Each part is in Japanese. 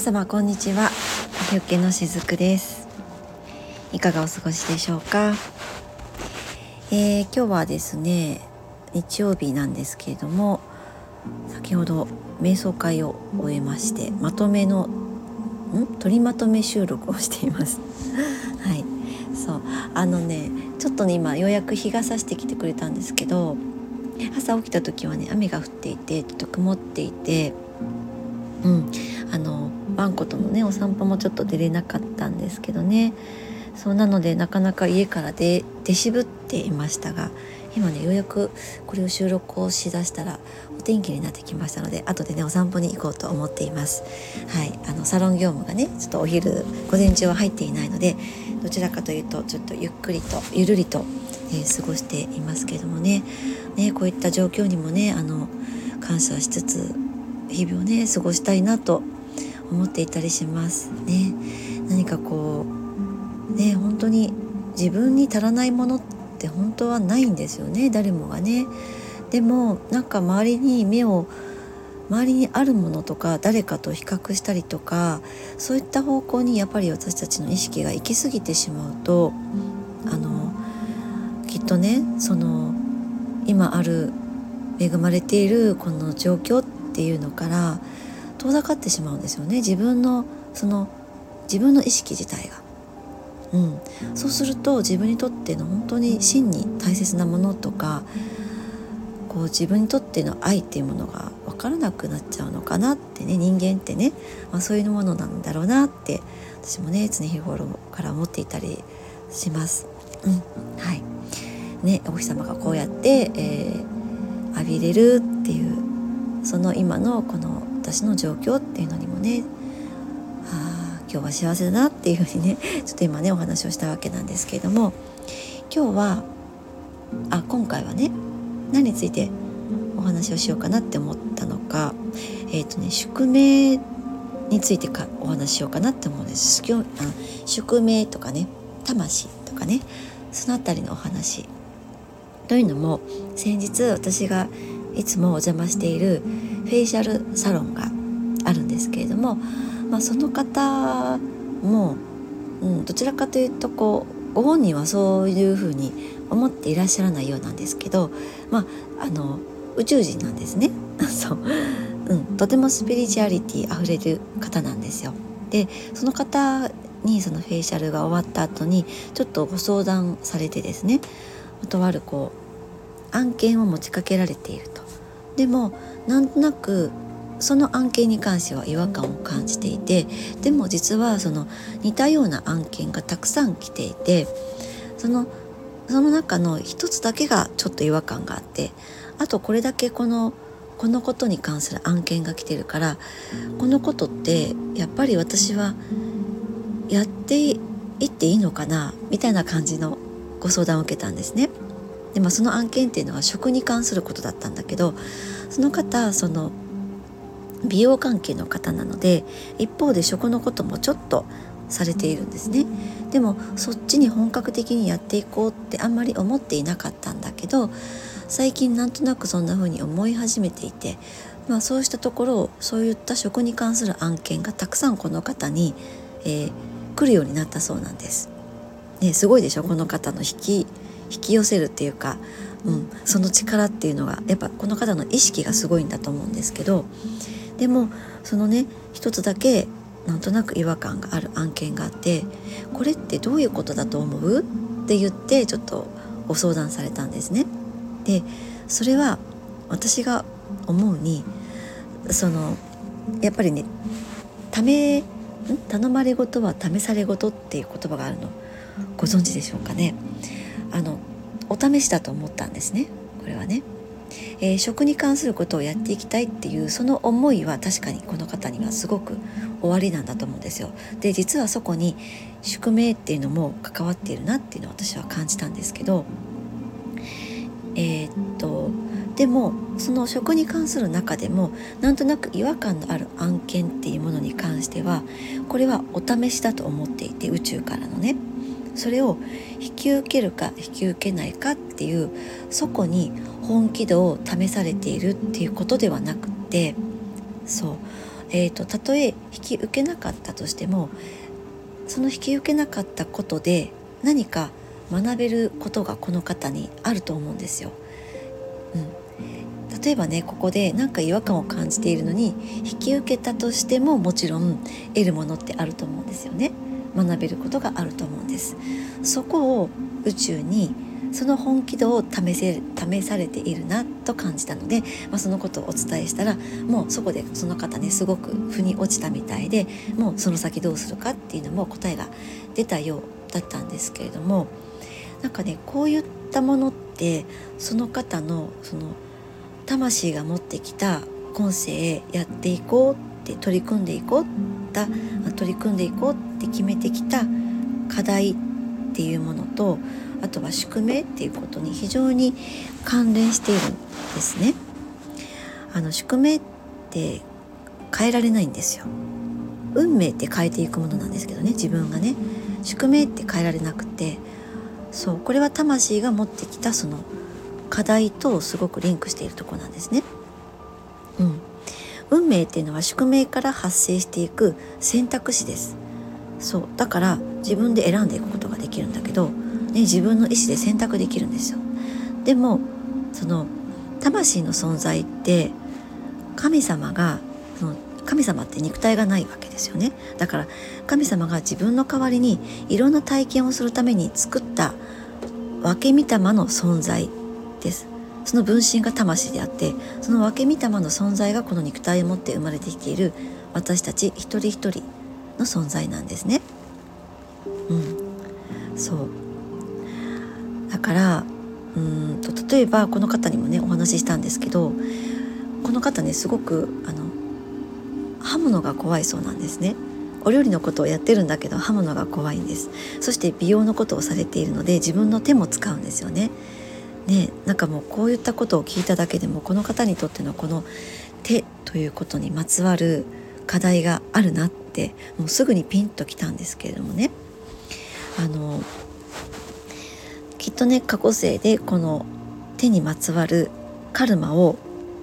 皆様こんにちは。ゆっけのしずくです。いかがお過ごしでしょうか、えー、今日はですね日曜日なんですけれども先ほど瞑想会を終えましてまとめのん？取りまとめ収録をしています。はい。そう。あのねちょっとね今ようやく日が差してきてくれたんですけど朝起きた時はね雨が降っていてちょっと曇っていてうん。あのワンコとのねお散歩もちょっと出れなかったんですけどね。そうなのでなかなか家から出出渋っていましたが今ねようやくこれを収録をしだしたらお天気になってきましたので後でねお散歩に行こうと思っています。はいあのサロン業務がねちょっとお昼午前中は入っていないのでどちらかというとちょっとゆっくりとゆるりと、え、過ごしていますけどもね。ねこういった状況にもねあの感謝しつつ日々をね過ごしたいなと思っていたりします。ね。何かこうね本当に自分に足らないものって本当はないんですよね。誰もがね。でもなんか周りに目を周りにあるものとか誰かと比較したりとかそういった方向にやっぱり私たちの意識が行き過ぎてしまうとあのきっとねその今ある恵まれているこの状況っていうのから遠ざかってしまうんですよね。自分のその自分の意識自体が。うん、そうすると自分にとっての本当に真に大切なものとかこう自分にとっての愛っていうものが分からなくなっちゃうのかなってね人間ってね、まあ、そういうものなんだろうなって私もね常日頃から思っていたりします。うん、はい。ね、お日様がこうやって、えー、浴びれるっていうその今のこの私の状況っていうのにもねあ今日は幸せだなっていうふうにね ちょっと今ねお話をしたわけなんですけれども今日はあ今回はね何についてお話をしようかなって思ったのかえっ、ー、とね宿命についてかお話ししようかなって思うんです。宿命とかね魂とかねその辺りのお話。というのも先日私がいつもお邪魔しているフェイシャルサロンがあるんですけれども、まあ、その方も、うん、どちらかというとこうご本人はそういうふうに思っていらっしゃらないようなんですけど、まあ、あの宇宙人なんですね そう、うん、とてもスピリチュアリティあふれる方なんですよ。でその方にそのフェイシャルが終わった後にちょっとご相談されてですねとあるこう案件を持ちかけられていると。でもなんとなくその案件に関しては違和感を感じていてでも実はその似たような案件がたくさん来ていてそのその中の一つだけがちょっと違和感があってあとこれだけこのこのことに関する案件が来てるからこのことってやっぱり私はやっていっていいのかなみたいな感じのご相談を受けたんですね。でもその案件っていうのは食に関することだったんだけどその方その美容関係の方なので一方で食のこともちょっとされているんですねでもそっちに本格的にやっていこうってあんまり思っていなかったんだけど最近なんとなくそんな風に思い始めていて、まあ、そうしたところそういった食に関する案件がたくさんこの方に、えー、来るようになったそうなんです。ね、すごいでしょこの方の引き引き寄せるっていうか、うん、その力っていうのがやっぱこの方の意識がすごいんだと思うんですけどでもそのね一つだけなんとなく違和感がある案件があってこれってどういうことだと思う？って言ってちょっとご相談されたんですね。でそれは私が思うにそのやっぱりねため頼まれ事は試され事っていう言葉があるのご存知でしょうかね？あのお試しだと思ったんですね。これはね、えー、食に関することをやっていきたいっていうその思いは確かにこの方にはすごく終わりなんだと思うんですよ。で実はそこに宿命っていうのも関わっているなっていうのを私は感じたんですけど。えー、っとでもその食に関する中でもなんとなく違和感のある案件っていうものに関してはこれはお試しだと思っていて宇宙からのね。それを引き受けるか引き受けないかっていうそこに本気度を試されているっていうことではなくてそうえーと、たとえ引き受けなかったとしてもその引き受けなかったことで何か学べることがこの方にあると思うんですよ。うん、例えばねここで何か違和感を感じているのに引き受けたとしてももちろん得るものってあると思うんですよね。学べることがあると思うんです。そこを宇宙にその本気度を試せ試されているなと感じたので、まあ、そのことをお伝えしたらもうそこでその方ねすごく腑に落ちたみたいでもうその先どうするかっていうのも答えが出たようだったんですけれどもなんかねこういったものってその方のその魂が持ってきた今世やっていこうって取り組んでいこうだ取り組んでいこうって決めてきた課題っていうものとあとは宿命っていうことに非常に関連しているんですね。あの宿命って変えられないんですよ。運命って変えていくものなんですけどね自分がね宿命って変えられなくてそうこれは魂が持ってきたその課題とすごくリンクしているとこなんですね。うん、運命っていうのは宿命から発生していく選択肢です。そう。だから自分で選んでいくことができるんだけどね、自分の意思で選択できるんですよ。でもその魂の存在って神様がその神様って肉体がないわけですよね。だから神様が自分の代わりにいろんな体験をするために作った分け御霊の存在です。その分身が魂であってその分け御霊の存在がこの肉体を持って生まれてきている私たち一人一人の存在なんですね。うん。そう。だからうんと例えばこの方にもねお話ししたんですけどこの方ねすごくあの刃物が怖いそうなんですね。お料理のことをやってるんだけど刃物が怖いんです。そして美容のことをされているので自分の手も使うんですよね。ねなんかもうこういったことを聞いただけでもこの方にとってのこの手ということにまつわる課題があるなってもうすぐにピンときたんですけれどもねあのきっとね過去生でこの手にまつわるカルマを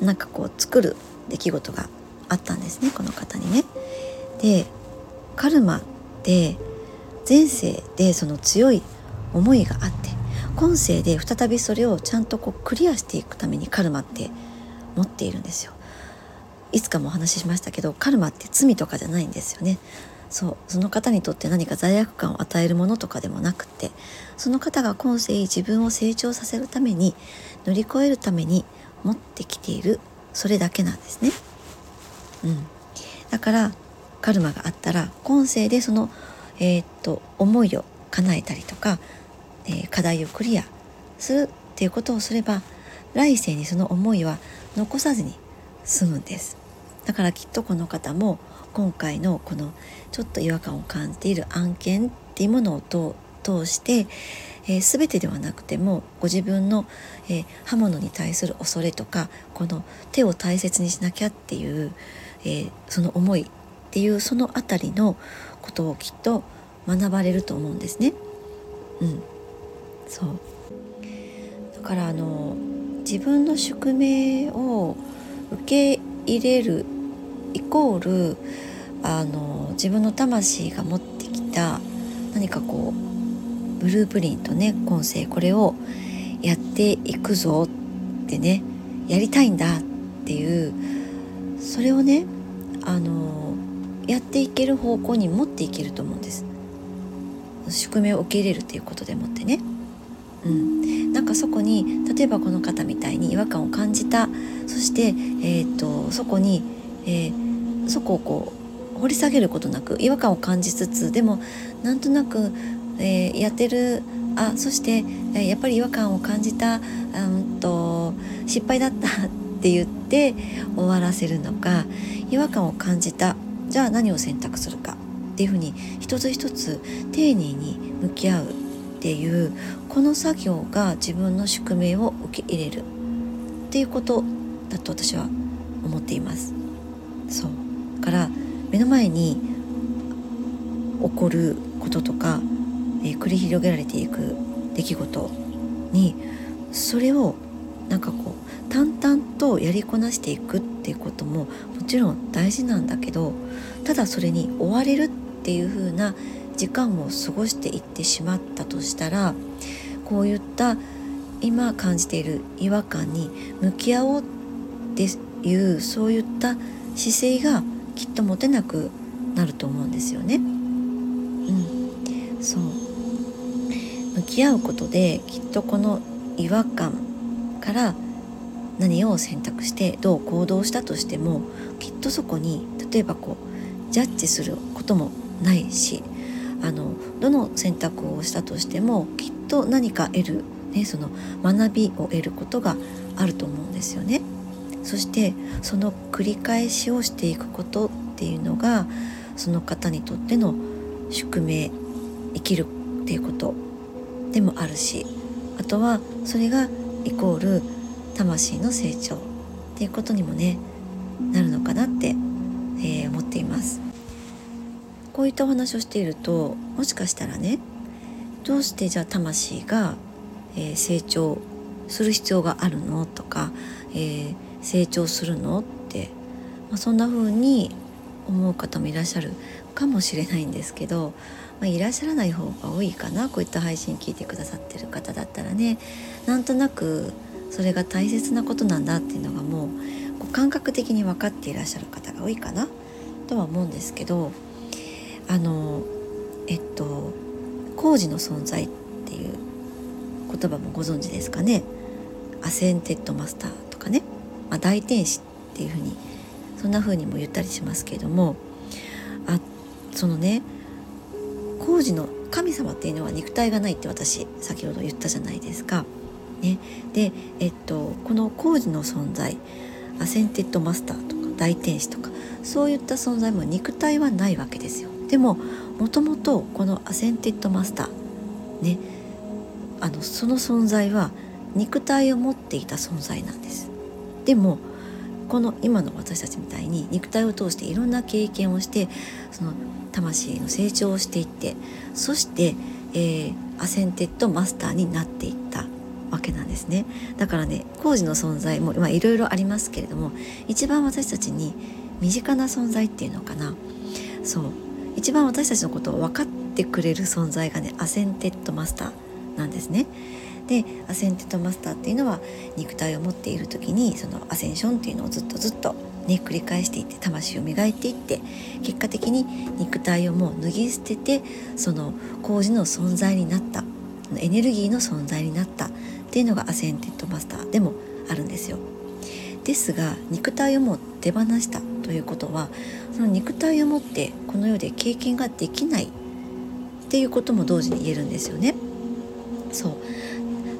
なんかこう作る出来事があったんですねこの方にね。でカルマって前世でその強い思いがあって今世で再びそれをちゃんとこうクリアしていくためにカルマって持っているんですよ。いつかもお話ししましたけどカルマって罪とかじゃないんですよね。そうその方にとって何か罪悪感を与えるものとかでもなくてその方が今世自分を成長させるために乗り越えるために持ってきているそれだけなんですね。うん、だからカルマがあったら今世でその、えー、っと思いを叶えたりとか、えー、課題をクリアするっていうことをすれば来世にその思いは残さずに済むんです。だからきっとこの方も今回のこのちょっと違和感を感じている案件っていうものを通して、えー、全てではなくてもご自分の、えー、刃物に対する恐れとかこの手を大切にしなきゃっていう、えー、その思いっていうその辺りのことをきっと学ばれると思うんですね。うん、そうだからあの自分の宿命を受け入れるイコールあの自分の魂が持ってきた何かこうブループリントね今世これをやっていくぞってねやりたいんだっていうそれをねあのやっていける方向に持っていけると思うんです。宿命を受け入れるっていうことでもってね。うん、なんかそこに例えばこの方みたいに違和感を感じたそして、えーとそこにえー、そこをこう掘り下げることなく違和感を感じつつでもなんとなく、えー、やってるあそして、え、やっぱり違和感を感じた、うんと失敗だったって言って終わらせるのか違和感を感じたじゃあ何を選択するかっていうふうに一つ一つ丁寧に向き合うっていうこの作業が自分の宿命を受け入れるっていうことだと私は思っています。そうから目の前に起こることとか、えー、繰り広げられていく出来事にそれをなんかこう淡々とやりこなしていくっていうことももちろん大事なんだけどただそれに追われるっていう風な時間を過ごしていってしまったとしたらこういった今感じている違和感に向き合おうっていうそういった姿勢がきっと持てなくなると思うんですよね。うん、そう向き合うことできっとこの違和感から何を選択してどう行動したとしてもきっとそこに例えばこうジャッジすることもないしあのどの選択をしたとしてもきっと何か得る、ね、その学びを得ることがあると思うんですよね。そしてその繰り返しをしていくことっていうのがその方にとっての宿命生きるっていうことでもあるしあとはそれがイコール魂の成長っていうことにもねなるのかなって、えー、思っていますこういったお話をしているともしかしたらねどうしてじゃあ魂が、えー、成長する必要があるの？とか、えー、成長するの？って、まあ、そんな風に思う方もいらっしゃるかもしれないんですけど、まあ、いらっしゃらない方が多いかな？こういった配信聞いてくださってる方だったらね。なんとなくそれが大切なことなんだっていうのがもうこう感覚的に分かっていらっしゃる方が多いかな？とは思うんですけどあのえっと高次の存在っていう言葉もご存知ですかねアセンデッドマスターとかね、まあ、大天使っていうふうにそんな風にも言ったりしますけれどもあそのね高次の神様っていうのは肉体がないって私先ほど言ったじゃないですか。ね、で、えっと、この高次の存在アセンデッドマスターとか大天使とかそういった存在も肉体はないわけですよ。でももともとこのアセンデッドマスターねあのその存在は肉体を持っていた存在なんです。でもこの今の私たちみたいに肉体を通していろんな経験をしてその魂の成長をしていってそして、えー、アセンデッドマスターになっていったわけなんですね。だからね高次の存在もいろいろありますけれども一番私たちに身近な存在っていうのかな。そう。一番私たちのことを分かってくれる存在がねアセンデッドマスターなんですね。でアセンデッドマスターっていうのは肉体を持っている時にそのアセンションっていうのをずっとずっとね繰り返していって魂を磨いていって結果的に肉体をもう脱ぎ捨ててその高次の存在になったエネルギーの存在になったっていうのがアセンデッドマスターでもあるんですよ。ですが肉体をもう手放したということはの肉体を持ってこの世で経験ができないっていうことも同時に言えるんですよね。そう。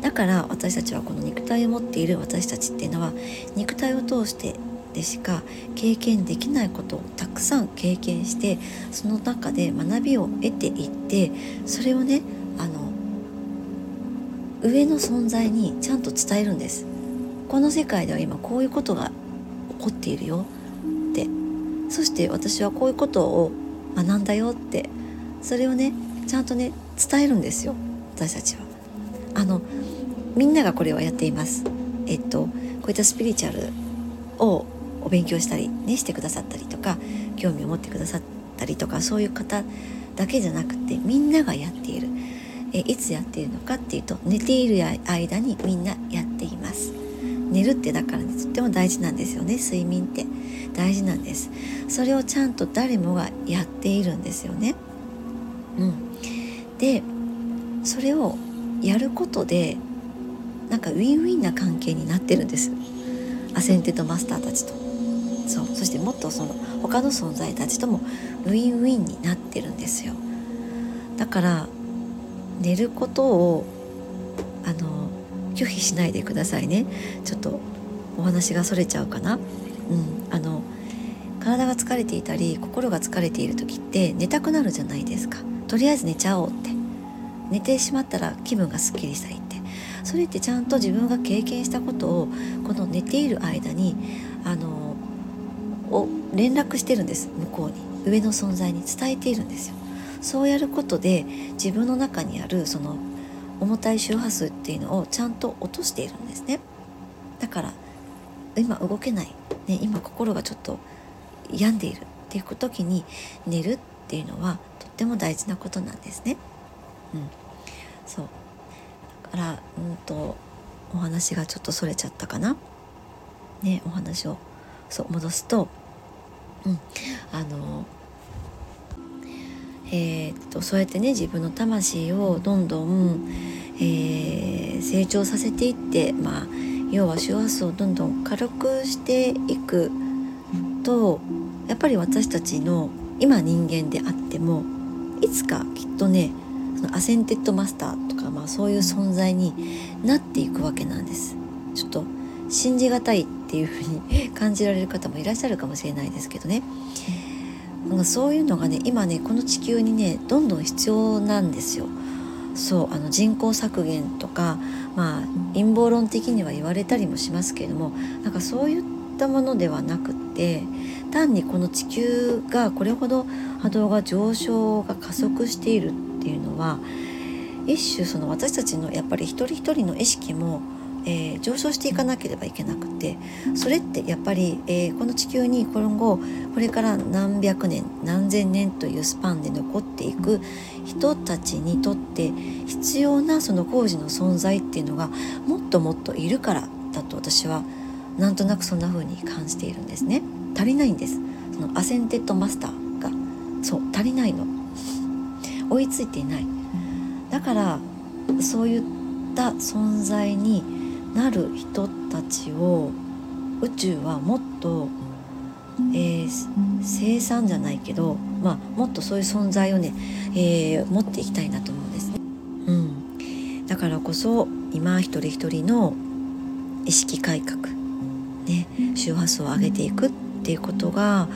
だから私たちはこの肉体を持っている私たちっていうのは肉体を通してでしか経験できないことをたくさん経験してその中で学びを得ていってそれをねあの上の存在にちゃんと伝えるんです。この世界では今こういうことが起こっているよ。そして私はこういうことを学んだよってそれをねちゃんとね伝えるんですよ私たちは。あのみんながこれをやっています。えっとこういったスピリチュアルをお勉強したりねしてくださったりとか興味を持ってくださったりとかそういう方だけじゃなくてみんながやっているえいつやっているのかっていうと寝ている間にみんなやっています寝るってだからねとっても大事なんですよね。睡眠って。大事なんです。それをちゃんと誰もがやっているんですよね。うん。でそれをやることでなんかウィンウィンな関係になってるんです。アセンテッドマスターたちと。そう。そしてもっとその他の存在たちともウィンウィンになってるんですよ。だから寝ることを拒否しないでくださいね。ちょっとお話がそれちゃうかな。うん。あの体が疲れていたり心が疲れている時って寝たくなるじゃないですか。とりあえず寝ちゃおうって。寝てしまったら気分がすっきりしたりって。それってちゃんと自分が経験したことをこの寝ている間にあのを連絡してるんです。向こうに。上の存在に伝えているんですよ。そうやることで自分の中にあるその重たい周波数っていうのをちゃんと落としているんですね。だから今動けない、ね、今心がちょっと病んでいるっていう時に寝るっていうのはとっても大事なことなんですね。うん、そう。だからうんとお話がちょっとそれちゃったかな。ねお話をそう戻すと、うん、あのえー、っとそうやってね自分の魂をどんどん、えー、成長させていってまあ要は周波数をどんどん軽くしていくとやっぱり私たちの今人間であってもいつかきっとねそのアセンテッドマスターとか、まあ、そういう存在になっていくわけなんです。ちょっと信じがたいっていうふうに 感じられる方もいらっしゃるかもしれないですけどね。そういうのがね今ねこの地球にねどんどん必要なんですよ。そうあの人口削減とかまあ陰謀論的には言われたりもしますけれどもなんかそういったものではなくって単にこの地球がこれほど波動が上昇が加速しているっていうのは一種その私たちのやっぱり一人一人の意識もえー、上昇していかなければいけなくてそれってやっぱり、えー、この地球に今後これから何百年何千年というスパンで残っていく人たちにとって必要なその高次の存在っていうのがもっともっといるからだと私はなんとなくそんな風に感じているんですね。足りないんです。そのアセンテッドマスターがそう足りないの。追いついていない。だからそういった存在になる人たちを宇宙はもっと、えー、生産じゃないけど、まあ、もっとそういう存在をね、えー、持っていきたいなと思うんですね。うん、だからこそ今一人一人の意識改革、ね、周波数を上げていくっていうことが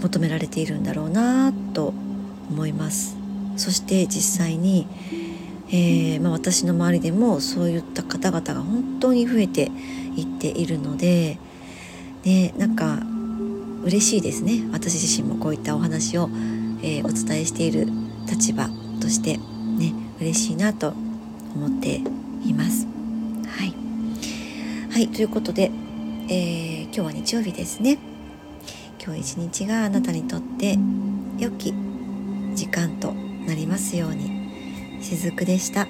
求められているんだろうなと思います。そして実際にえー、まあ、私の周りでもそういった方々が本当に増えていっているので、ね、なんか嬉しいですね私自身もこういったお話を、えー、お伝えしている立場としてね嬉しいなと思っています。はい、はい、ということで、えー、今日は日曜日ですね。今日一日があなたにとって良き時間となりますように。しずくでした。